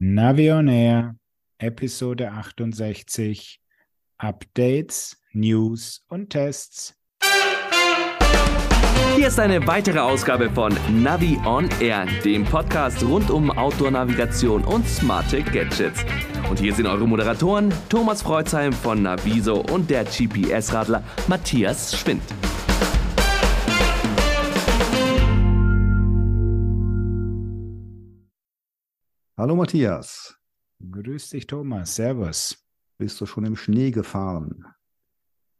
Navi on Air, Episode 68, Updates, News und Tests. Hier ist eine weitere Ausgabe von Navi on Air, dem Podcast rund um Outdoor-Navigation und smarte Gadgets. Und hier sind eure Moderatoren Thomas Freuzheim von Naviso und der GPS-Radler Matthias Schwind. Hallo Matthias. Grüß dich, Thomas. Servus. Bist du schon im Schnee gefahren?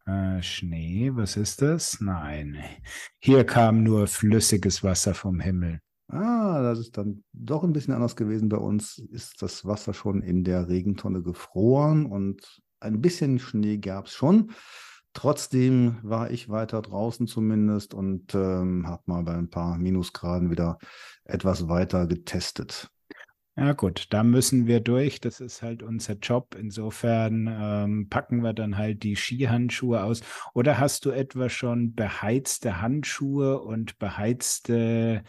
Äh, Schnee, was ist das? Nein. Hier kam nur flüssiges Wasser vom Himmel. Ah, das ist dann doch ein bisschen anders gewesen. Bei uns ist das Wasser schon in der Regentonne gefroren und ein bisschen Schnee gab es schon. Trotzdem war ich weiter draußen zumindest und ähm, habe mal bei ein paar Minusgraden wieder etwas weiter getestet. Ja gut, da müssen wir durch. Das ist halt unser Job. Insofern ähm, packen wir dann halt die Skihandschuhe aus. Oder hast du etwa schon beheizte Handschuhe und beheizte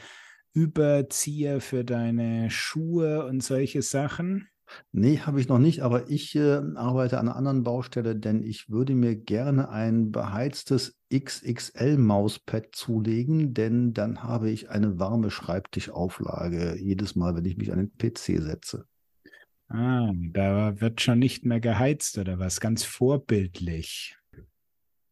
Überzieher für deine Schuhe und solche Sachen? Nee, habe ich noch nicht, aber ich äh, arbeite an einer anderen Baustelle, denn ich würde mir gerne ein beheiztes XXL-Mauspad zulegen, denn dann habe ich eine warme Schreibtischauflage jedes Mal, wenn ich mich an den PC setze. Ah, da wird schon nicht mehr geheizt oder was? Ganz vorbildlich.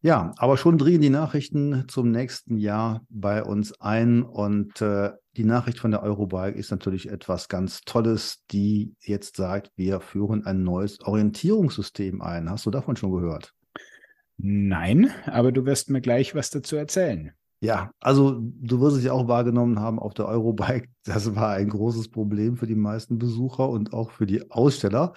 Ja, aber schon drehen die Nachrichten zum nächsten Jahr bei uns ein und äh, die Nachricht von der Eurobike ist natürlich etwas ganz Tolles, die jetzt sagt, wir führen ein neues Orientierungssystem ein. Hast du davon schon gehört? Nein, aber du wirst mir gleich was dazu erzählen. Ja, also du wirst es ja auch wahrgenommen haben auf der Eurobike. Das war ein großes Problem für die meisten Besucher und auch für die Aussteller.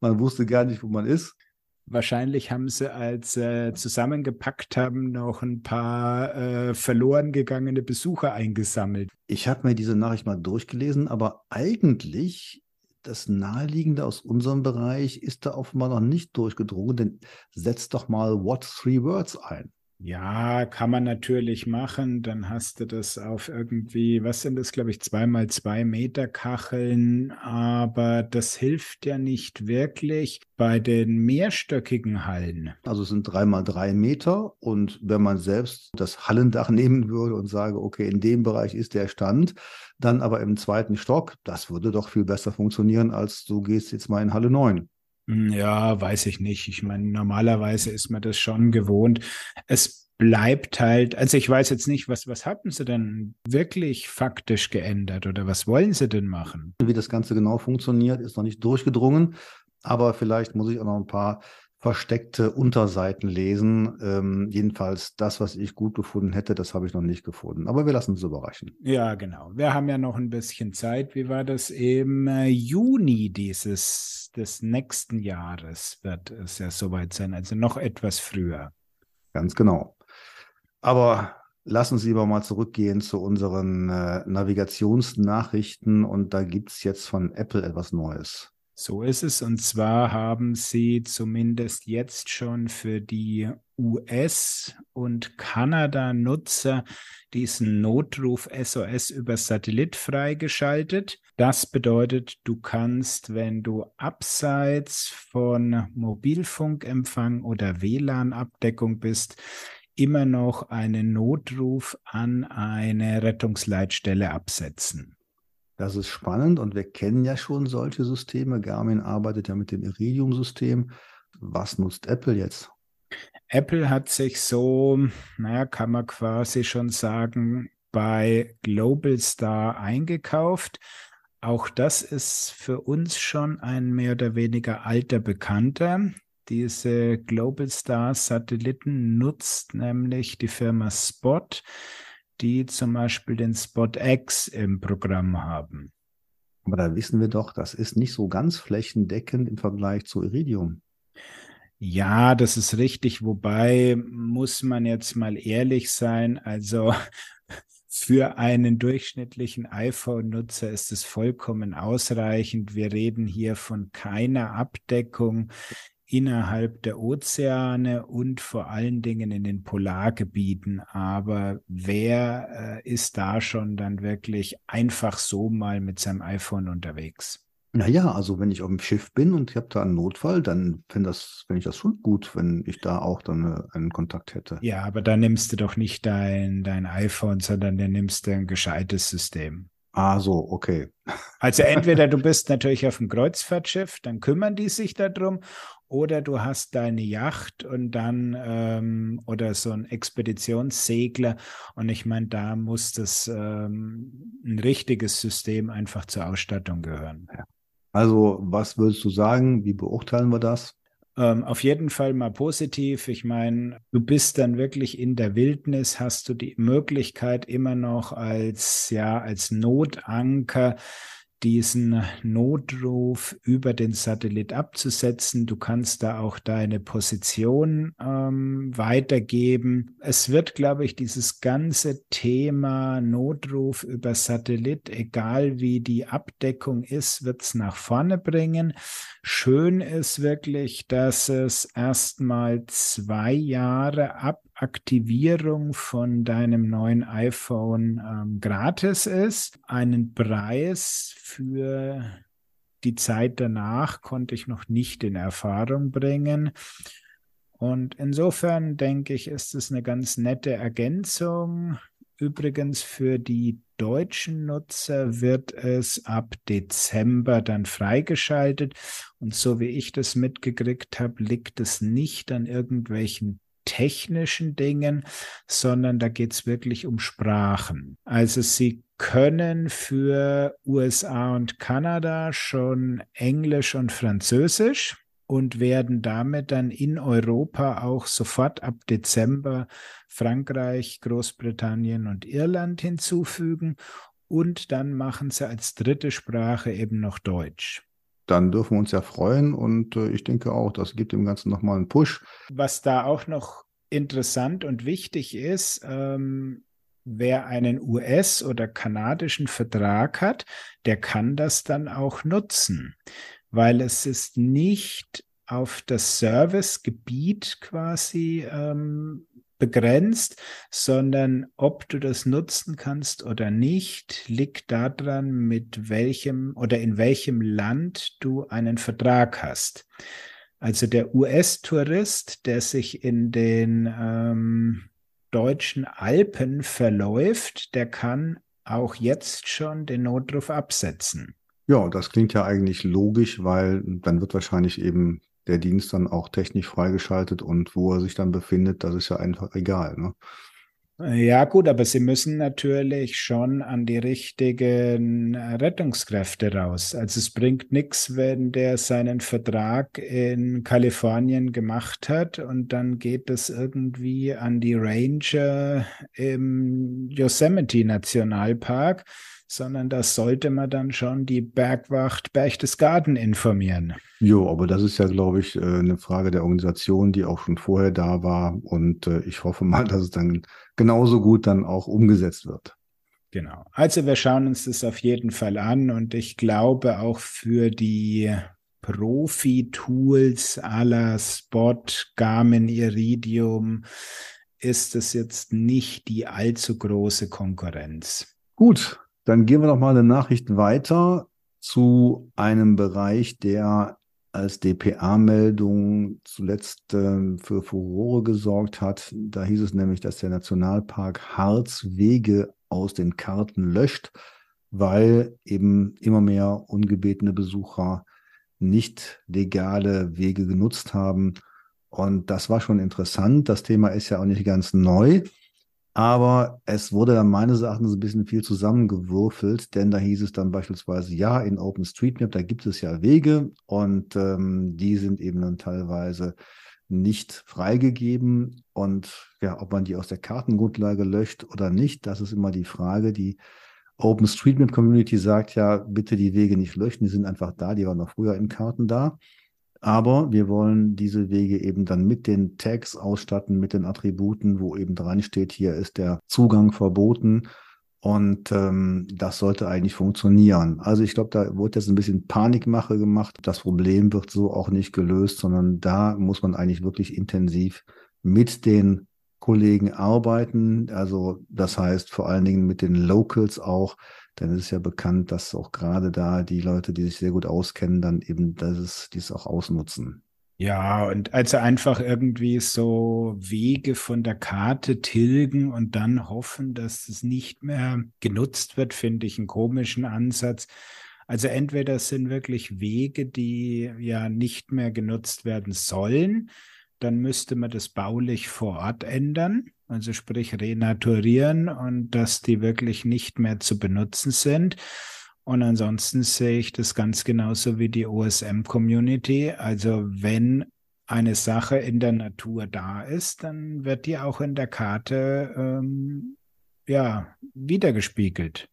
Man wusste gar nicht, wo man ist. Wahrscheinlich haben sie, als äh, zusammengepackt haben, noch ein paar äh, verloren gegangene Besucher eingesammelt. Ich habe mir diese Nachricht mal durchgelesen, aber eigentlich das Naheliegende aus unserem Bereich ist da offenbar noch nicht durchgedrungen, denn setzt doch mal What Three Words ein. Ja, kann man natürlich machen. Dann hast du das auf irgendwie, was sind das, glaube ich, zweimal zwei Meter Kacheln. Aber das hilft ja nicht wirklich bei den mehrstöckigen Hallen. Also es sind dreimal drei Meter. Und wenn man selbst das Hallendach nehmen würde und sage, okay, in dem Bereich ist der Stand, dann aber im zweiten Stock, das würde doch viel besser funktionieren, als du gehst jetzt mal in Halle 9. Hm, ja, weiß ich nicht. Ich meine, normalerweise ist man das schon gewohnt. Es bleibt halt, also ich weiß jetzt nicht, was, was haben sie denn wirklich faktisch geändert oder was wollen sie denn machen? Wie das Ganze genau funktioniert, ist noch nicht durchgedrungen, aber vielleicht muss ich auch noch ein paar versteckte Unterseiten lesen. Ähm, jedenfalls das, was ich gut gefunden hätte, das habe ich noch nicht gefunden. Aber wir lassen uns überraschen. Ja, genau. Wir haben ja noch ein bisschen Zeit. Wie war das? Im äh, Juni dieses des nächsten Jahres wird es ja soweit sein, also noch etwas früher. Ganz genau. Aber lass uns lieber mal zurückgehen zu unseren äh, Navigationsnachrichten und da gibt es jetzt von Apple etwas Neues. So ist es. Und zwar haben sie zumindest jetzt schon für die US- und Kanada-Nutzer diesen Notruf SOS über Satellit freigeschaltet. Das bedeutet, du kannst, wenn du abseits von Mobilfunkempfang oder WLAN-Abdeckung bist, immer noch einen Notruf an eine Rettungsleitstelle absetzen. Das ist spannend und wir kennen ja schon solche Systeme. Garmin arbeitet ja mit dem Iridium-System. Was nutzt Apple jetzt? Apple hat sich so, naja, kann man quasi schon sagen, bei Global Star eingekauft. Auch das ist für uns schon ein mehr oder weniger alter Bekannter. Diese Global Star Satelliten nutzt nämlich die Firma Spot die zum Beispiel den Spot X im Programm haben. Aber da wissen wir doch, das ist nicht so ganz flächendeckend im Vergleich zu Iridium. Ja, das ist richtig. Wobei muss man jetzt mal ehrlich sein. Also für einen durchschnittlichen iPhone-Nutzer ist es vollkommen ausreichend. Wir reden hier von keiner Abdeckung innerhalb der Ozeane und vor allen Dingen in den Polargebieten. Aber wer äh, ist da schon dann wirklich einfach so mal mit seinem iPhone unterwegs? Naja, also wenn ich auf dem Schiff bin und ich habe da einen Notfall, dann fände das, fänd ich das schon gut, wenn ich da auch dann äh, einen Kontakt hätte. Ja, aber da nimmst du doch nicht dein, dein iPhone, sondern dann nimmst du ein gescheites System. Ah, so, okay. Also entweder du bist natürlich auf dem Kreuzfahrtschiff, dann kümmern die sich darum, oder du hast deine Yacht und dann ähm, oder so ein Expeditionssegler. Und ich meine, da muss das ähm, ein richtiges System einfach zur Ausstattung gehören. Also, was würdest du sagen? Wie beurteilen wir das? Ähm, auf jeden Fall mal positiv. Ich meine, du bist dann wirklich in der Wildnis, hast du die Möglichkeit immer noch als, ja, als Notanker diesen Notruf über den Satellit abzusetzen. Du kannst da auch deine Position ähm, weitergeben. Es wird, glaube ich, dieses ganze Thema Notruf über Satellit, egal wie die Abdeckung ist, wird es nach vorne bringen. Schön ist wirklich, dass es erstmal zwei Jahre ab Aktivierung von deinem neuen iPhone ähm, gratis ist. Einen Preis für die Zeit danach konnte ich noch nicht in Erfahrung bringen. Und insofern denke ich, ist es eine ganz nette Ergänzung. Übrigens für die deutschen Nutzer wird es ab Dezember dann freigeschaltet. Und so wie ich das mitgekriegt habe, liegt es nicht an irgendwelchen technischen Dingen, sondern da geht es wirklich um Sprachen. Also sie können für USA und Kanada schon Englisch und Französisch und werden damit dann in Europa auch sofort ab Dezember Frankreich, Großbritannien und Irland hinzufügen. Und dann machen sie als dritte Sprache eben noch Deutsch dann dürfen wir uns ja freuen und äh, ich denke auch, das gibt dem Ganzen nochmal einen Push. Was da auch noch interessant und wichtig ist, ähm, wer einen US- oder kanadischen Vertrag hat, der kann das dann auch nutzen, weil es ist nicht auf das Servicegebiet quasi ähm, begrenzt, sondern ob du das nutzen kannst oder nicht, liegt daran, mit welchem oder in welchem Land du einen Vertrag hast. Also der US-Tourist, der sich in den ähm, deutschen Alpen verläuft, der kann auch jetzt schon den Notruf absetzen. Ja, das klingt ja eigentlich logisch, weil dann wird wahrscheinlich eben der Dienst dann auch technisch freigeschaltet und wo er sich dann befindet, das ist ja einfach egal. Ne? Ja, gut, aber sie müssen natürlich schon an die richtigen Rettungskräfte raus. Also es bringt nichts, wenn der seinen Vertrag in Kalifornien gemacht hat und dann geht es irgendwie an die Ranger im Yosemite Nationalpark sondern das sollte man dann schon die Bergwacht Berchtesgaden informieren. Jo, aber das ist ja, glaube ich, äh, eine Frage der Organisation, die auch schon vorher da war. Und äh, ich hoffe mal, dass es dann genauso gut dann auch umgesetzt wird. Genau. Also wir schauen uns das auf jeden Fall an und ich glaube auch für die Profi-Tools aller Spot, Garmin, Iridium ist es jetzt nicht die allzu große Konkurrenz. Gut, dann gehen wir noch mal eine Nachricht weiter zu einem Bereich, der als DPA-Meldung zuletzt äh, für Furore gesorgt hat. Da hieß es nämlich, dass der Nationalpark Harz Wege aus den Karten löscht, weil eben immer mehr ungebetene Besucher nicht legale Wege genutzt haben. Und das war schon interessant. Das Thema ist ja auch nicht ganz neu. Aber es wurde dann meines Erachtens ein bisschen viel zusammengewürfelt, denn da hieß es dann beispielsweise, ja, in OpenStreetMap, da gibt es ja Wege und ähm, die sind eben dann teilweise nicht freigegeben. Und ja, ob man die aus der Kartengrundlage löscht oder nicht, das ist immer die Frage. Die OpenStreetMap Community sagt ja, bitte die Wege nicht löschen, die sind einfach da, die waren noch früher in Karten da. Aber wir wollen diese Wege eben dann mit den Tags ausstatten, mit den Attributen, wo eben dran steht, hier ist der Zugang verboten. Und ähm, das sollte eigentlich funktionieren. Also ich glaube, da wurde jetzt ein bisschen Panikmache gemacht. Das Problem wird so auch nicht gelöst, sondern da muss man eigentlich wirklich intensiv mit den Kollegen arbeiten. Also das heißt vor allen Dingen mit den Locals auch, denn es ist ja bekannt, dass auch gerade da die Leute, die sich sehr gut auskennen, dann eben das, dies auch ausnutzen. Ja, und also einfach irgendwie so Wege von der Karte tilgen und dann hoffen, dass es nicht mehr genutzt wird, finde ich einen komischen Ansatz. Also entweder sind wirklich Wege, die ja nicht mehr genutzt werden sollen, dann müsste man das baulich vor Ort ändern, also sprich renaturieren und dass die wirklich nicht mehr zu benutzen sind. Und ansonsten sehe ich das ganz genauso wie die OSM-Community. Also wenn eine Sache in der Natur da ist, dann wird die auch in der Karte ähm, ja wiedergespiegelt.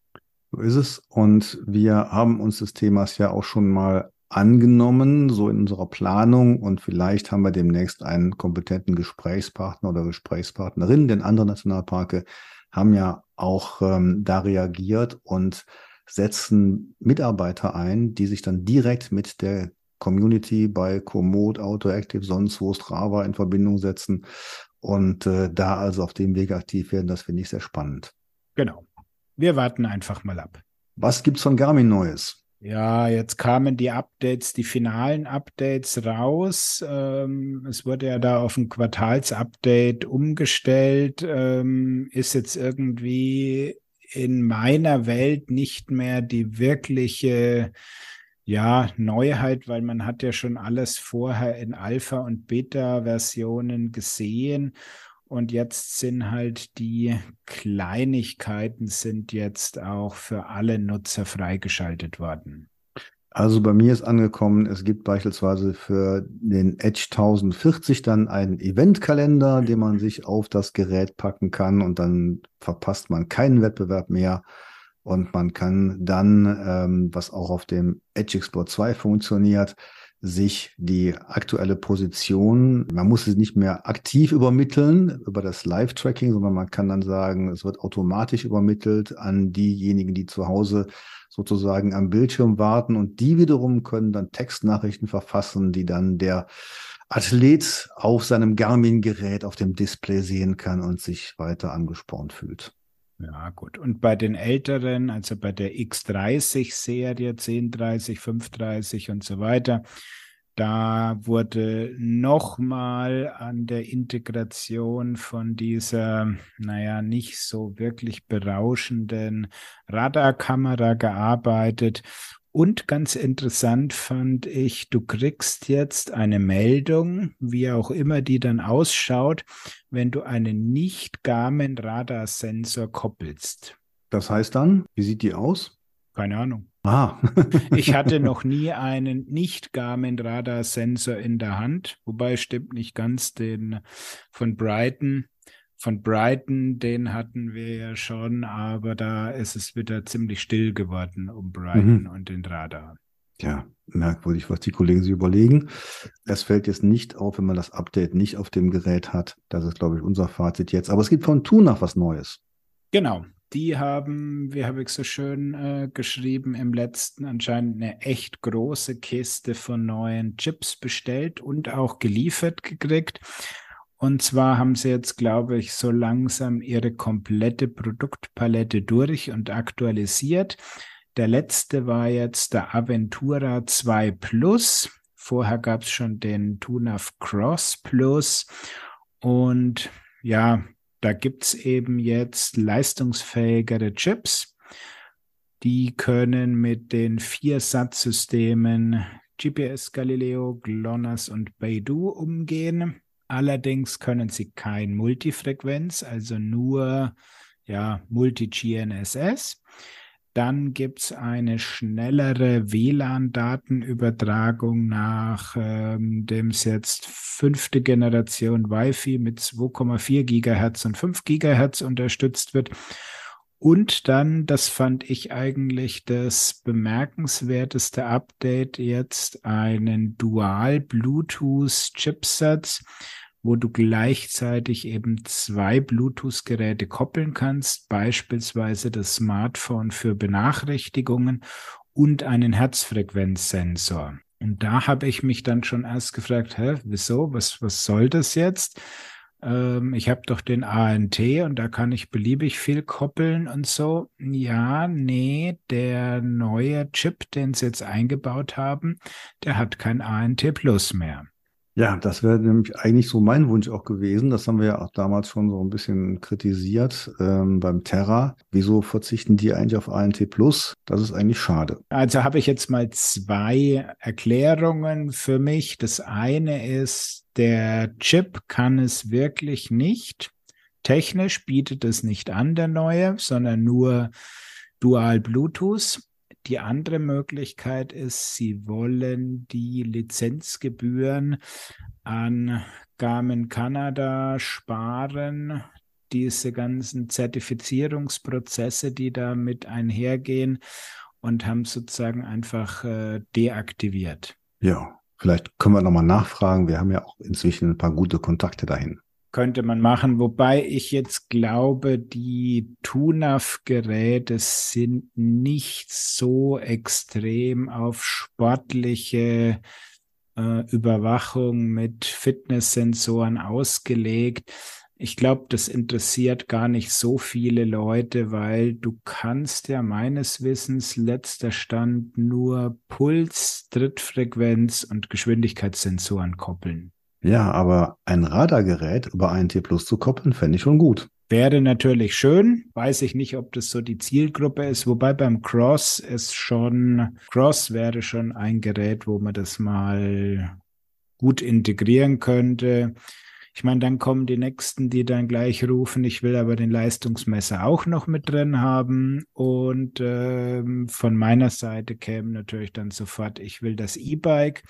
So ist es. Und wir haben uns des Themas ja auch schon mal angenommen, so in unserer Planung. Und vielleicht haben wir demnächst einen kompetenten Gesprächspartner oder Gesprächspartnerin, denn andere Nationalparke haben ja auch ähm, da reagiert und setzen Mitarbeiter ein, die sich dann direkt mit der Community bei Komoot, Autoactive, sonst wo Strava in Verbindung setzen und äh, da also auf dem Weg aktiv werden. Das finde ich sehr spannend. Genau. Wir warten einfach mal ab. Was gibt's von Garmin Neues? Ja, jetzt kamen die Updates, die finalen Updates raus. Ähm, es wurde ja da auf ein Quartalsupdate umgestellt. Ähm, ist jetzt irgendwie in meiner Welt nicht mehr die wirkliche ja, Neuheit, weil man hat ja schon alles vorher in Alpha- und Beta-Versionen gesehen. Und jetzt sind halt die Kleinigkeiten sind jetzt auch für alle Nutzer freigeschaltet worden. Also bei mir ist angekommen, es gibt beispielsweise für den Edge 1040 dann einen Eventkalender, den man sich auf das Gerät packen kann und dann verpasst man keinen Wettbewerb mehr. Und man kann dann, ähm, was auch auf dem Edge Explorer 2 funktioniert, sich die aktuelle Position, man muss es nicht mehr aktiv übermitteln über das Live-Tracking, sondern man kann dann sagen, es wird automatisch übermittelt an diejenigen, die zu Hause sozusagen am Bildschirm warten und die wiederum können dann Textnachrichten verfassen, die dann der Athlet auf seinem Garmin-Gerät auf dem Display sehen kann und sich weiter angespornt fühlt. Ja, gut. Und bei den älteren, also bei der X30-Serie, 1030, 530 und so weiter, da wurde nochmal an der Integration von dieser, naja, nicht so wirklich berauschenden Radarkamera gearbeitet. Und ganz interessant fand ich, du kriegst jetzt eine Meldung, wie auch immer die dann ausschaut, wenn du einen nicht Garmin Radarsensor koppelst. Das heißt dann, wie sieht die aus? Keine Ahnung. Ah. ich hatte noch nie einen nicht Garmin Radarsensor in der Hand, wobei stimmt nicht ganz den von Brighton von Brighton, den hatten wir ja schon, aber da ist es wieder ziemlich still geworden um Brighton mhm. und den Radar. Ja, merkwürdig, was die Kollegen sich überlegen. Es fällt jetzt nicht auf, wenn man das Update nicht auf dem Gerät hat. Das ist, glaube ich, unser Fazit jetzt. Aber es gibt von Tunach was Neues. Genau. Die haben, wie habe ich so schön äh, geschrieben, im letzten anscheinend eine echt große Kiste von neuen Chips bestellt und auch geliefert gekriegt. Und zwar haben sie jetzt, glaube ich, so langsam ihre komplette Produktpalette durch und aktualisiert. Der letzte war jetzt der Aventura 2 Plus. Vorher gab es schon den Tunaf Cross Plus. Und ja, da gibt es eben jetzt leistungsfähigere Chips. Die können mit den vier Satzsystemen GPS, Galileo, GLONASS und Beidou umgehen. Allerdings können sie kein Multifrequenz, also nur ja, Multi-GNSS. Dann gibt es eine schnellere WLAN-Datenübertragung nach ähm, dem jetzt fünfte Generation Wi-Fi mit 2,4 Gigahertz und 5 Gigahertz unterstützt wird. Und dann, das fand ich eigentlich das bemerkenswerteste Update jetzt, einen Dual-Bluetooth-Chipsatz wo du gleichzeitig eben zwei Bluetooth-Geräte koppeln kannst, beispielsweise das Smartphone für Benachrichtigungen und einen Herzfrequenzsensor. Und da habe ich mich dann schon erst gefragt, hä, wieso, was, was soll das jetzt? Ähm, ich habe doch den ANT und da kann ich beliebig viel koppeln und so. Ja, nee, der neue Chip, den sie jetzt eingebaut haben, der hat kein ANT Plus mehr. Ja, das wäre nämlich eigentlich so mein Wunsch auch gewesen. Das haben wir ja auch damals schon so ein bisschen kritisiert ähm, beim Terra. Wieso verzichten die eigentlich auf ANT Plus? Das ist eigentlich schade. Also habe ich jetzt mal zwei Erklärungen für mich. Das eine ist, der Chip kann es wirklich nicht. Technisch bietet es nicht an, der neue, sondern nur Dual Bluetooth. Die andere Möglichkeit ist, Sie wollen die Lizenzgebühren an Garmin Kanada sparen, diese ganzen Zertifizierungsprozesse, die da mit einhergehen und haben sozusagen einfach äh, deaktiviert. Ja, vielleicht können wir nochmal nachfragen. Wir haben ja auch inzwischen ein paar gute Kontakte dahin könnte man machen, wobei ich jetzt glaube, die TUNAF-Geräte sind nicht so extrem auf sportliche äh, Überwachung mit Fitnesssensoren ausgelegt. Ich glaube, das interessiert gar nicht so viele Leute, weil du kannst ja meines Wissens letzter Stand nur Puls, Trittfrequenz und Geschwindigkeitssensoren koppeln. Ja, aber ein Radargerät über einen T Plus zu koppeln, fände ich schon gut. Wäre natürlich schön. Weiß ich nicht, ob das so die Zielgruppe ist. Wobei beim Cross ist schon, Cross wäre schon ein Gerät, wo man das mal gut integrieren könnte. Ich meine, dann kommen die nächsten, die dann gleich rufen, ich will aber den Leistungsmesser auch noch mit drin haben. Und ähm, von meiner Seite käme natürlich dann sofort, ich will das E-Bike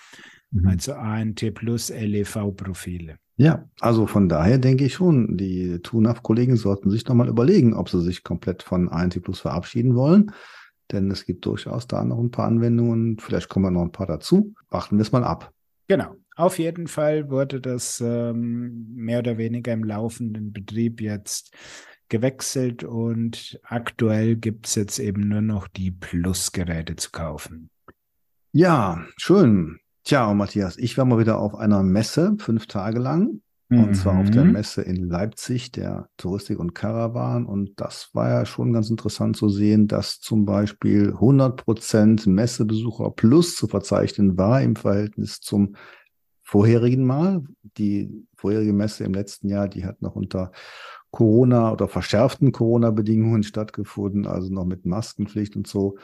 mhm. also ANT plus LEV-Profile. Ja, also von daher denke ich schon, die TUNAF-Kollegen sollten sich nochmal überlegen, ob sie sich komplett von ANT plus verabschieden wollen. Denn es gibt durchaus da noch ein paar Anwendungen. Vielleicht kommen noch ein paar dazu. Warten wir es mal ab. Genau. Auf jeden Fall wurde das ähm, mehr oder weniger im laufenden Betrieb jetzt gewechselt und aktuell gibt es jetzt eben nur noch die Plus-Geräte zu kaufen. Ja, schön. Tja, Matthias, ich war mal wieder auf einer Messe, fünf Tage lang. Mhm. Und zwar auf der mhm. Messe in Leipzig, der Touristik und Caravan. Und das war ja schon ganz interessant zu sehen, dass zum Beispiel 100% Messebesucher plus zu verzeichnen war im Verhältnis zum vorherigen Mal. Die vorherige Messe im letzten Jahr, die hat noch unter Corona oder verschärften Corona-Bedingungen stattgefunden, also noch mit Maskenpflicht und so.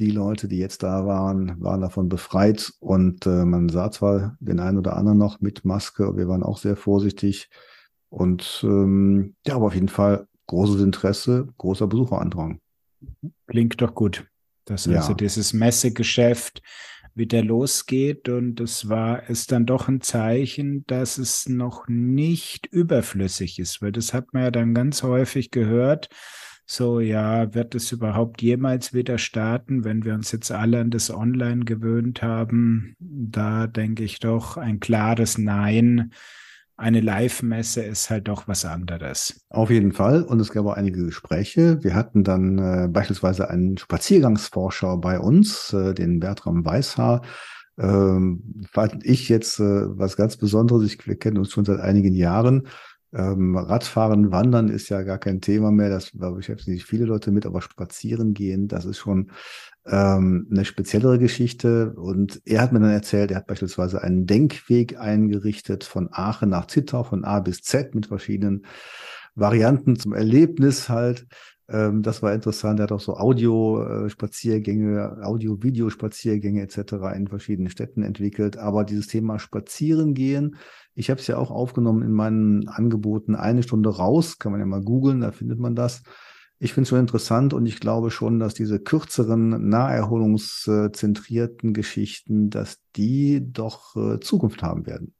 Die Leute, die jetzt da waren, waren davon befreit und äh, man sah zwar den einen oder anderen noch mit Maske, wir waren auch sehr vorsichtig und ähm, ja, aber auf jeden Fall großes Interesse, großer Besucherandrang. Klingt doch gut, dass ja. also dieses Messegeschäft wieder losgeht und es war es dann doch ein Zeichen, dass es noch nicht überflüssig ist, weil das hat man ja dann ganz häufig gehört, so, ja, wird es überhaupt jemals wieder starten, wenn wir uns jetzt alle an das Online gewöhnt haben? Da denke ich doch ein klares Nein. Eine Live-Messe ist halt doch was anderes. Auf jeden Fall. Und es gab auch einige Gespräche. Wir hatten dann äh, beispielsweise einen Spaziergangsforscher bei uns, äh, den Bertram Weißhaar. Ähm, fand ich jetzt äh, was ganz Besonderes. Ich, wir kennen uns schon seit einigen Jahren. Ähm, Radfahren, Wandern ist ja gar kein Thema mehr. Das beschäftigt sich viele Leute mit, aber spazieren gehen, das ist schon ähm, eine speziellere Geschichte. Und er hat mir dann erzählt, er hat beispielsweise einen Denkweg eingerichtet von Aachen nach Zittau, von A bis Z mit verschiedenen Varianten zum Erlebnis halt. Ähm, das war interessant. Er hat auch so Audio-Spaziergänge, äh, Audio-Video-Spaziergänge etc. in verschiedenen Städten entwickelt. Aber dieses Thema Spazierengehen, ich habe es ja auch aufgenommen in meinen Angeboten eine Stunde raus, kann man ja mal googeln, da findet man das. Ich finde es schon interessant und ich glaube schon, dass diese kürzeren, naherholungszentrierten Geschichten, dass die doch äh, Zukunft haben werden.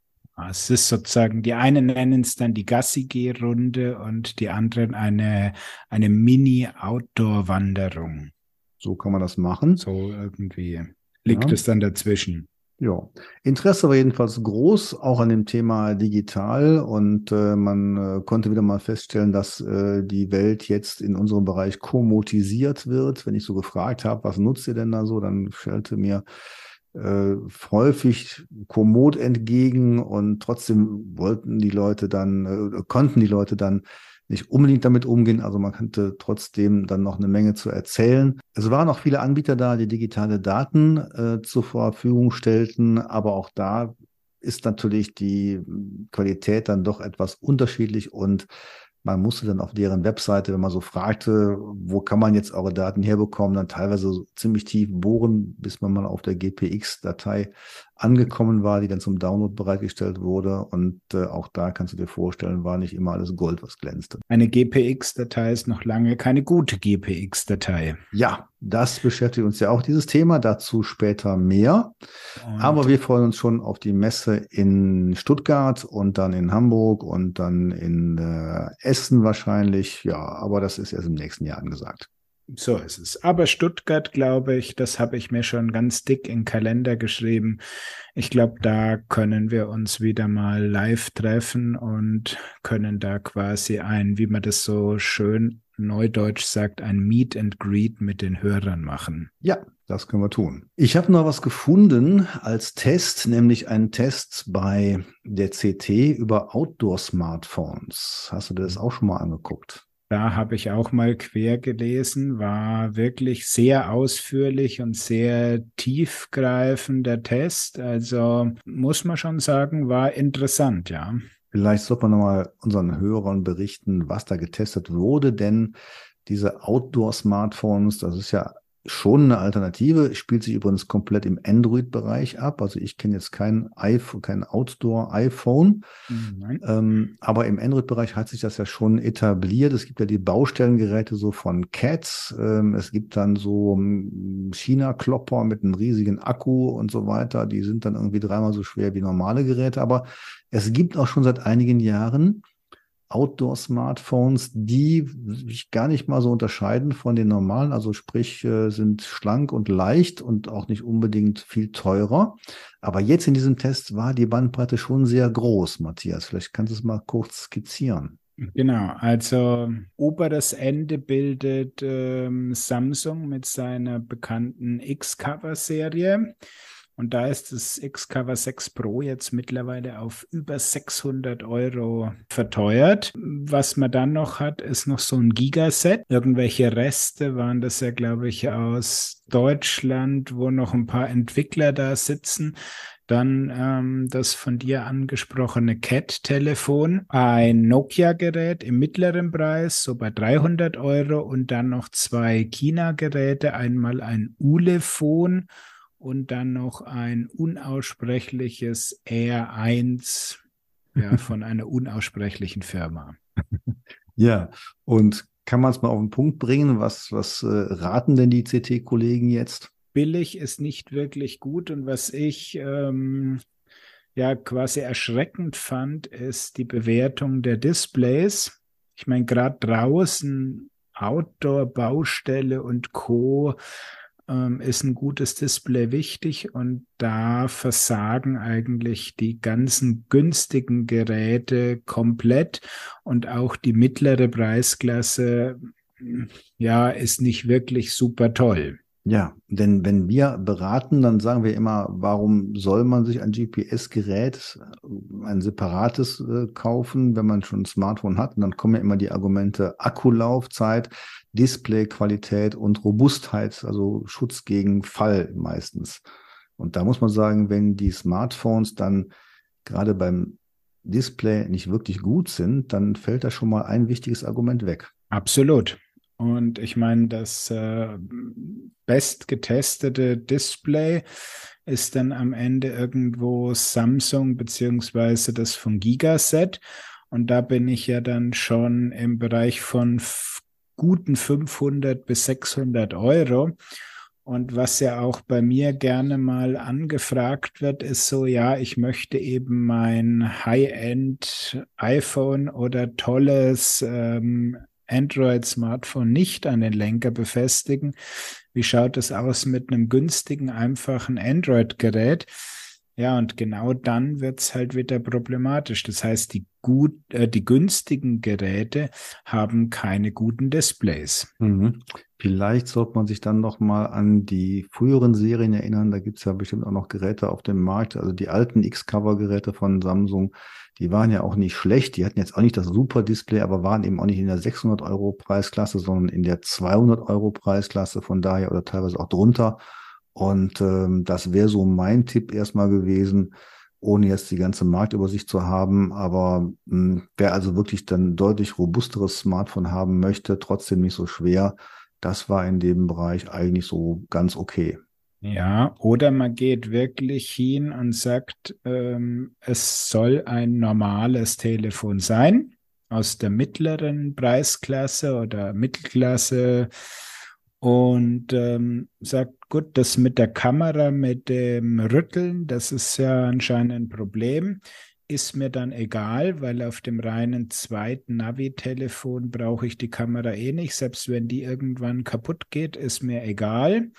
Es ist sozusagen, die einen nennen es dann die Gassi-G-Runde und die anderen eine, eine Mini-Outdoor-Wanderung. So kann man das machen. So irgendwie liegt ja. es dann dazwischen. Ja, Interesse war jedenfalls groß, auch an dem Thema digital. Und äh, man äh, konnte wieder mal feststellen, dass äh, die Welt jetzt in unserem Bereich komotisiert wird. Wenn ich so gefragt habe, was nutzt ihr denn da so, dann stellte mir äh, häufig kommod entgegen. Und trotzdem wollten die Leute dann, äh, konnten die Leute dann nicht unbedingt damit umgehen. Also man könnte trotzdem dann noch eine Menge zu erzählen. Es waren auch viele Anbieter da, die digitale Daten äh, zur Verfügung stellten, aber auch da ist natürlich die Qualität dann doch etwas unterschiedlich und man musste dann auf deren Webseite, wenn man so fragte, wo kann man jetzt eure Daten herbekommen, dann teilweise ziemlich tief bohren, bis man mal auf der GPX-Datei angekommen war, die dann zum Download bereitgestellt wurde. Und äh, auch da kannst du dir vorstellen, war nicht immer alles Gold, was glänzte. Eine GPX-Datei ist noch lange keine gute GPX-Datei. Ja, das beschäftigt uns ja auch dieses Thema, dazu später mehr. Und Aber wir freuen uns schon auf die Messe in Stuttgart und dann in Hamburg und dann in äh, Essen wahrscheinlich. Ja, aber das ist erst im nächsten Jahr angesagt. So ist es. Aber Stuttgart, glaube ich, das habe ich mir schon ganz dick in den Kalender geschrieben. Ich glaube, da können wir uns wieder mal live treffen und können da quasi ein, wie man das so schön neudeutsch sagt, ein Meet and Greet mit den Hörern machen. Ja, das können wir tun. Ich habe noch was gefunden als Test, nämlich einen Test bei der CT über Outdoor-Smartphones. Hast du dir das auch schon mal angeguckt? Da habe ich auch mal quer gelesen, war wirklich sehr ausführlich und sehr tiefgreifender Test. Also muss man schon sagen, war interessant, ja. Vielleicht sollte man nochmal unseren Hörern berichten, was da getestet wurde, denn diese Outdoor-Smartphones, das ist ja schon eine Alternative, spielt sich übrigens komplett im Android-Bereich ab. Also ich kenne jetzt kein iPhone, kein Outdoor-iPhone. Ähm, aber im Android-Bereich hat sich das ja schon etabliert. Es gibt ja die Baustellengeräte so von Cats. Ähm, es gibt dann so hm, China-Klopper mit einem riesigen Akku und so weiter. Die sind dann irgendwie dreimal so schwer wie normale Geräte. Aber es gibt auch schon seit einigen Jahren Outdoor-Smartphones, die sich gar nicht mal so unterscheiden von den normalen, also sprich äh, sind schlank und leicht und auch nicht unbedingt viel teurer. Aber jetzt in diesem Test war die Bandbreite schon sehr groß, Matthias. Vielleicht kannst du es mal kurz skizzieren. Genau, also oberes Ende bildet ähm, Samsung mit seiner bekannten X-Cover-Serie. Und da ist das Xcover 6 Pro jetzt mittlerweile auf über 600 Euro verteuert. Was man dann noch hat, ist noch so ein Gigaset. Irgendwelche Reste waren das ja, glaube ich, aus Deutschland, wo noch ein paar Entwickler da sitzen. Dann ähm, das von dir angesprochene Cat-Telefon, ein Nokia-Gerät im mittleren Preis, so bei 300 Euro und dann noch zwei China-Geräte, einmal ein Ulefon und dann noch ein unaussprechliches R1 ja, von einer unaussprechlichen Firma. Ja, und kann man es mal auf den Punkt bringen? Was, was äh, raten denn die CT-Kollegen jetzt? Billig ist nicht wirklich gut und was ich ähm, ja quasi erschreckend fand, ist die Bewertung der Displays. Ich meine, gerade draußen, Outdoor, Baustelle und Co ähm, ist ein gutes Display wichtig und da versagen eigentlich die ganzen günstigen Geräte komplett und auch die mittlere Preisklasse ja ist nicht wirklich super toll. Ja, denn wenn wir beraten, dann sagen wir immer, warum soll man sich ein GPS-Gerät, ein separates äh, kaufen, wenn man schon ein Smartphone hat? Und dann kommen ja immer die Argumente Akkulaufzeit, Displayqualität und Robustheit, also Schutz gegen Fall meistens. Und da muss man sagen, wenn die Smartphones dann gerade beim Display nicht wirklich gut sind, dann fällt da schon mal ein wichtiges Argument weg. Absolut. Und ich meine, das äh, bestgetestete Display ist dann am Ende irgendwo Samsung beziehungsweise das von Gigaset. Und da bin ich ja dann schon im Bereich von guten 500 bis 600 Euro. Und was ja auch bei mir gerne mal angefragt wird, ist so, ja, ich möchte eben mein High-End iPhone oder tolles ähm, Android-Smartphone nicht an den Lenker befestigen. Wie schaut es aus mit einem günstigen, einfachen Android-Gerät? Ja, und genau dann wird's halt wieder problematisch. Das heißt, die gut, äh, die günstigen Geräte haben keine guten Displays. Mhm. Vielleicht sollte man sich dann noch mal an die früheren Serien erinnern. Da gibt's ja bestimmt auch noch Geräte auf dem Markt. Also die alten X-Cover-Geräte von Samsung, die waren ja auch nicht schlecht. Die hatten jetzt auch nicht das super Display, aber waren eben auch nicht in der 600 Euro Preisklasse, sondern in der 200 Euro Preisklasse. Von daher oder teilweise auch drunter. Und ähm, das wäre so mein Tipp erstmal gewesen, ohne jetzt die ganze Marktübersicht zu haben. Aber hm, wer also wirklich dann deutlich robusteres Smartphone haben möchte, trotzdem nicht so schwer, das war in dem Bereich eigentlich so ganz okay. Ja, oder man geht wirklich hin und sagt, ähm, es soll ein normales Telefon sein aus der mittleren Preisklasse oder Mittelklasse und ähm, sagt, gut, das mit der Kamera, mit dem Rütteln, das ist ja anscheinend ein Problem. Ist mir dann egal, weil auf dem reinen zweiten Navi-Telefon brauche ich die Kamera eh nicht. Selbst wenn die irgendwann kaputt geht, ist mir egal.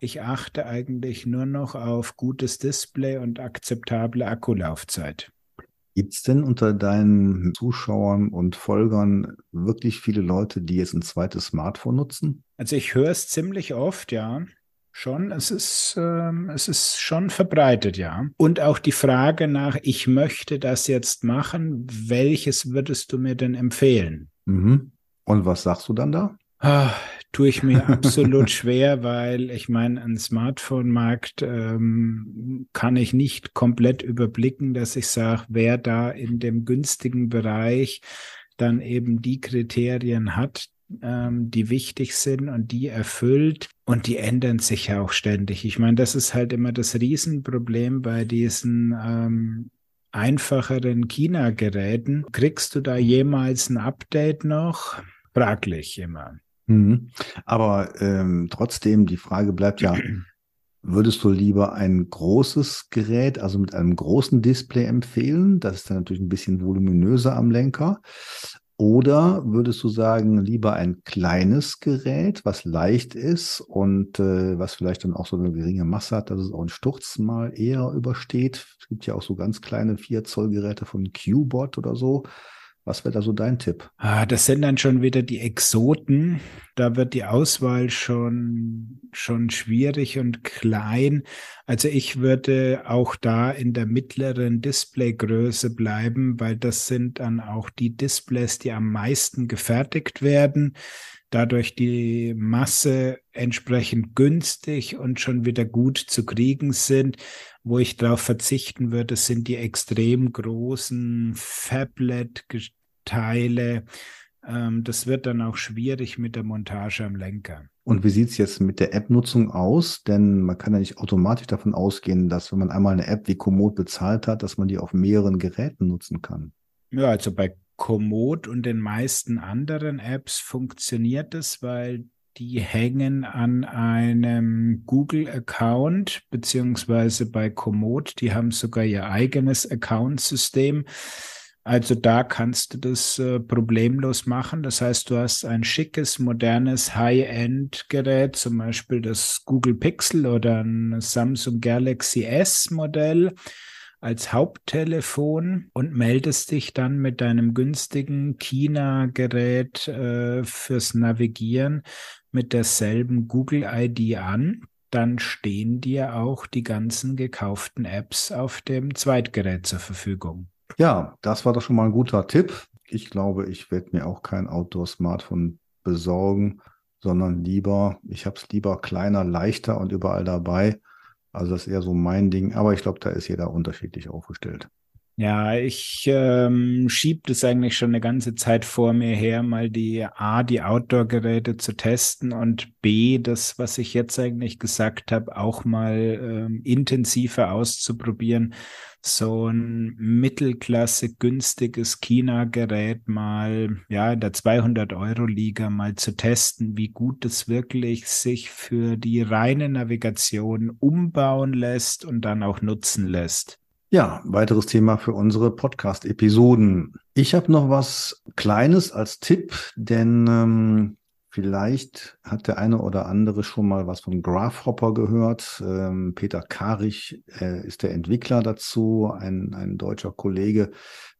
Ich achte eigentlich nur noch auf gutes Display und akzeptable Akkulaufzeit. Gibt es denn unter deinen Zuschauern und Folgern wirklich viele Leute, die jetzt ein zweites Smartphone nutzen? Also ich höre es ziemlich oft, ja. Schon, es ist, ähm, es ist schon verbreitet, ja. Und auch die Frage nach, ich möchte das jetzt machen, welches würdest du mir denn empfehlen? Mhm. Und was sagst du dann da? Ah, tue ich mir absolut schwer, weil ich meine, ein Smartphone-Markt ähm, kann ich nicht komplett überblicken, dass ich sage, wer da in dem günstigen Bereich dann eben die Kriterien hat, ähm, die wichtig sind und die erfüllt. Und die ändern sich ja auch ständig. Ich meine, das ist halt immer das Riesenproblem bei diesen ähm, einfacheren China-Geräten. Kriegst du da jemals ein Update noch? Fraglich immer. Mhm. Aber ähm, trotzdem, die Frage bleibt ja, würdest du lieber ein großes Gerät, also mit einem großen Display empfehlen? Das ist dann natürlich ein bisschen voluminöser am Lenker. Oder würdest du sagen, lieber ein kleines Gerät, was leicht ist und äh, was vielleicht dann auch so eine geringe Masse hat, dass es auch einen Sturz mal eher übersteht? Es gibt ja auch so ganz kleine 4 Zoll Geräte von Qbot oder so. Was wäre da so dein Tipp? Ah, das sind dann schon wieder die Exoten. Da wird die Auswahl schon, schon schwierig und klein. Also ich würde auch da in der mittleren Displaygröße bleiben, weil das sind dann auch die Displays, die am meisten gefertigt werden. Dadurch die Masse entsprechend günstig und schon wieder gut zu kriegen sind. Wo ich darauf verzichten würde, sind die extrem großen Fablet Teile. Ähm, das wird dann auch schwierig mit der Montage am Lenker. Und wie sieht es jetzt mit der App-Nutzung aus? Denn man kann ja nicht automatisch davon ausgehen, dass wenn man einmal eine App wie Komoot bezahlt hat, dass man die auf mehreren Geräten nutzen kann. Ja, also bei Komoot und den meisten anderen Apps funktioniert es, weil die hängen an einem Google-Account, beziehungsweise bei Komoot, die haben sogar ihr eigenes Account-System. Also da kannst du das äh, problemlos machen. Das heißt, du hast ein schickes, modernes High-End-Gerät, zum Beispiel das Google Pixel oder ein Samsung Galaxy S-Modell als Haupttelefon und meldest dich dann mit deinem günstigen China-Gerät äh, fürs Navigieren mit derselben Google-ID an. Dann stehen dir auch die ganzen gekauften Apps auf dem Zweitgerät zur Verfügung. Ja, das war doch schon mal ein guter Tipp. Ich glaube, ich werde mir auch kein Outdoor-Smartphone besorgen, sondern lieber, ich habe es lieber kleiner, leichter und überall dabei. Also das ist eher so mein Ding. Aber ich glaube, da ist jeder unterschiedlich aufgestellt. Ja, ich ähm, schiebe das eigentlich schon eine ganze Zeit vor mir her, mal die A, die Outdoor-Geräte zu testen und B, das, was ich jetzt eigentlich gesagt habe, auch mal ähm, intensiver auszuprobieren. So ein Mittelklasse günstiges China-Gerät mal, ja, in der 200-Euro-Liga mal zu testen, wie gut es wirklich sich für die reine Navigation umbauen lässt und dann auch nutzen lässt. Ja, weiteres Thema für unsere Podcast-Episoden. Ich habe noch was Kleines als Tipp, denn ähm, Vielleicht hat der eine oder andere schon mal was von Grasshopper gehört. Ähm, Peter Karich äh, ist der Entwickler dazu, ein, ein deutscher Kollege,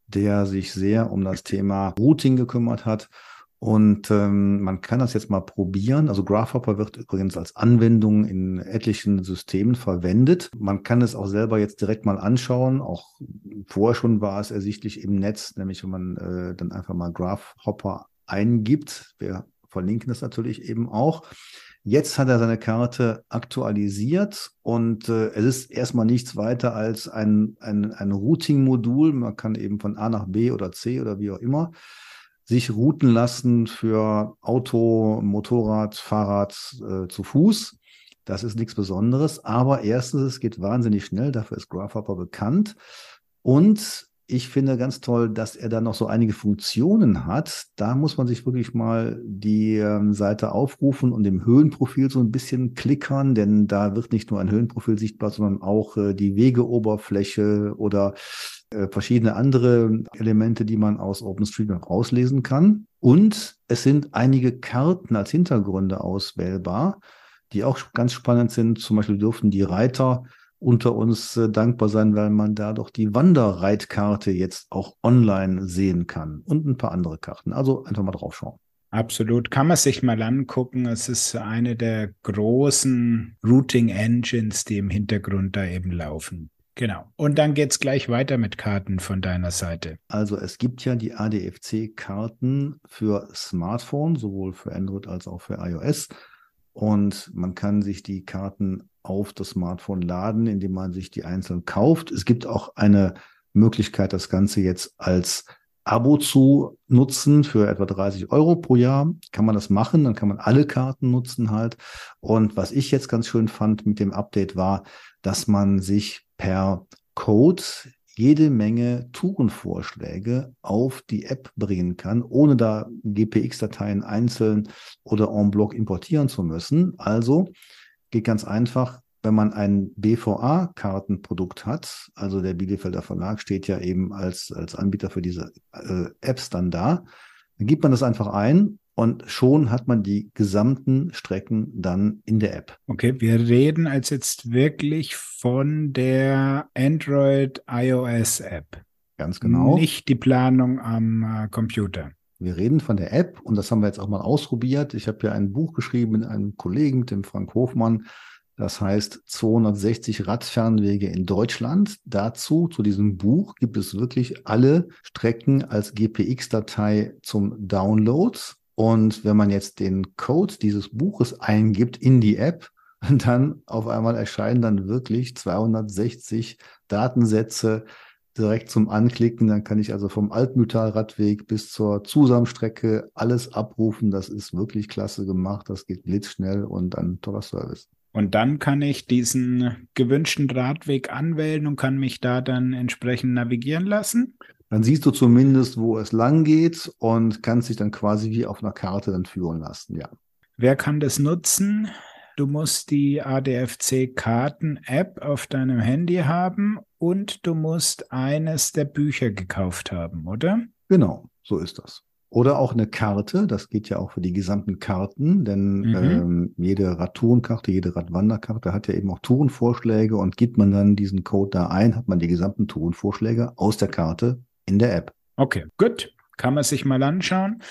der sich sehr um das Thema Routing gekümmert hat. Und ähm, man kann das jetzt mal probieren. Also Grasshopper wird übrigens als Anwendung in etlichen Systemen verwendet. Man kann es auch selber jetzt direkt mal anschauen. Auch vorher schon war es ersichtlich im Netz, nämlich wenn man äh, dann einfach mal Grasshopper eingibt. Wir verlinken das natürlich eben auch. Jetzt hat er seine Karte aktualisiert und äh, es ist erstmal nichts weiter als ein, ein, ein Routing-Modul. Man kann eben von A nach B oder C oder wie auch immer sich routen lassen für Auto, Motorrad, Fahrrad, äh, zu Fuß. Das ist nichts Besonderes. Aber erstens, es geht wahnsinnig schnell. Dafür ist Grasshopper bekannt. Und ich finde ganz toll, dass er da noch so einige Funktionen hat. Da muss man sich wirklich mal die ähm, Seite aufrufen und im Höhenprofil so ein bisschen klickern, denn da wird nicht nur ein Höhenprofil sichtbar, sondern auch äh, die Wegeoberfläche oder äh, verschiedene andere Elemente, die man aus OpenStreetMap rauslesen kann. Und es sind einige Karten als Hintergründe auswählbar, die auch ganz spannend sind. Zum Beispiel dürfen die Reiter unter uns äh, dankbar sein, weil man da doch die Wanderreitkarte jetzt auch online sehen kann und ein paar andere Karten. Also einfach mal drauf schauen. Absolut, kann man sich mal angucken. Es ist eine der großen Routing Engines, die im Hintergrund da eben laufen. Genau. Und dann geht es gleich weiter mit Karten von deiner Seite. Also es gibt ja die ADFC-Karten für Smartphone, sowohl für Android als auch für iOS. Und man kann sich die Karten auf das Smartphone laden, indem man sich die einzeln kauft. Es gibt auch eine Möglichkeit, das Ganze jetzt als Abo zu nutzen für etwa 30 Euro pro Jahr. Kann man das machen, dann kann man alle Karten nutzen halt. Und was ich jetzt ganz schön fand mit dem Update war, dass man sich per Code jede Menge Tourenvorschläge auf die App bringen kann, ohne da GPX-Dateien einzeln oder en bloc importieren zu müssen. Also geht ganz einfach, wenn man ein BVA-Kartenprodukt hat, also der Bielefelder Verlag steht ja eben als, als Anbieter für diese äh, Apps dann da, dann gibt man das einfach ein und schon hat man die gesamten Strecken dann in der App. Okay, wir reden als jetzt wirklich von der Android iOS App. Ganz genau. Nicht die Planung am äh, Computer. Wir reden von der App und das haben wir jetzt auch mal ausprobiert. Ich habe ja ein Buch geschrieben mit einem Kollegen, dem Frank Hofmann. Das heißt 260 Radfernwege in Deutschland. Dazu, zu diesem Buch, gibt es wirklich alle Strecken als GPX-Datei zum Download. Und wenn man jetzt den Code dieses Buches eingibt in die App, dann auf einmal erscheinen dann wirklich 260 Datensätze direkt zum Anklicken. Dann kann ich also vom Altmühltal-Radweg bis zur Zusammenstrecke alles abrufen. Das ist wirklich klasse gemacht. Das geht blitzschnell und ein toller Service. Und dann kann ich diesen gewünschten Radweg anwählen und kann mich da dann entsprechend navigieren lassen. Dann siehst du zumindest, wo es lang geht und kannst dich dann quasi wie auf einer Karte dann führen lassen, ja. Wer kann das nutzen? Du musst die ADFC-Karten-App auf deinem Handy haben und du musst eines der Bücher gekauft haben, oder? Genau, so ist das. Oder auch eine Karte, das geht ja auch für die gesamten Karten, denn mhm. ähm, jede Radtourenkarte, jede Radwanderkarte hat ja eben auch Tourenvorschläge und gibt man dann diesen Code da ein, hat man die gesamten Tourenvorschläge aus der Karte in der App. Okay, gut. Kann man sich mal anschauen.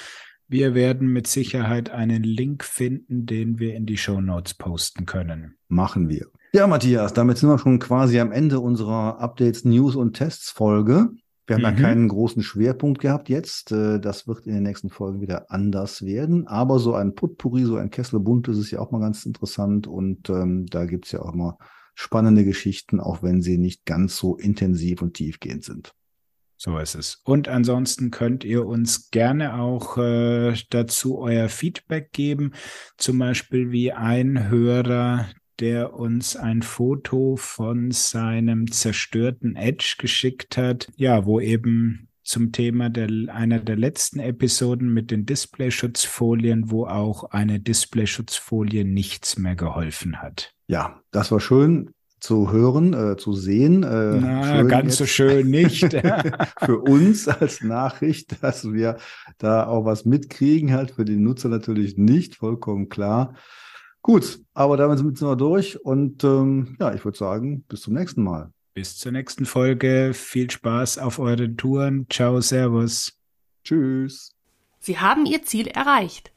Wir werden mit Sicherheit einen Link finden, den wir in die Show Notes posten können. Machen wir. Ja, Matthias, damit sind wir schon quasi am Ende unserer Updates, News und Tests Folge. Wir haben mhm. ja keinen großen Schwerpunkt gehabt jetzt. Äh, das wird in den nächsten Folgen wieder anders werden. Aber so ein Putpuri, so ein Kessel bunt ist es ja auch mal ganz interessant. Und ähm, da gibt's ja auch immer spannende Geschichten, auch wenn sie nicht ganz so intensiv und tiefgehend sind. So ist es. Und ansonsten könnt ihr uns gerne auch äh, dazu euer Feedback geben. Zum Beispiel wie ein Hörer, der uns ein Foto von seinem zerstörten Edge geschickt hat. Ja, wo eben zum Thema der, einer der letzten Episoden mit den Displayschutzfolien, wo auch eine Displayschutzfolie nichts mehr geholfen hat. Ja, das war schön zu hören, äh, zu sehen. Äh, Na, ganz jetzt. so schön nicht. für uns als Nachricht, dass wir da auch was mitkriegen, halt für den Nutzer natürlich nicht, vollkommen klar. Gut, aber damit sind wir durch und ähm, ja, ich würde sagen, bis zum nächsten Mal. Bis zur nächsten Folge. Viel Spaß auf euren Touren. Ciao, Servus. Tschüss. Sie haben Ihr Ziel erreicht.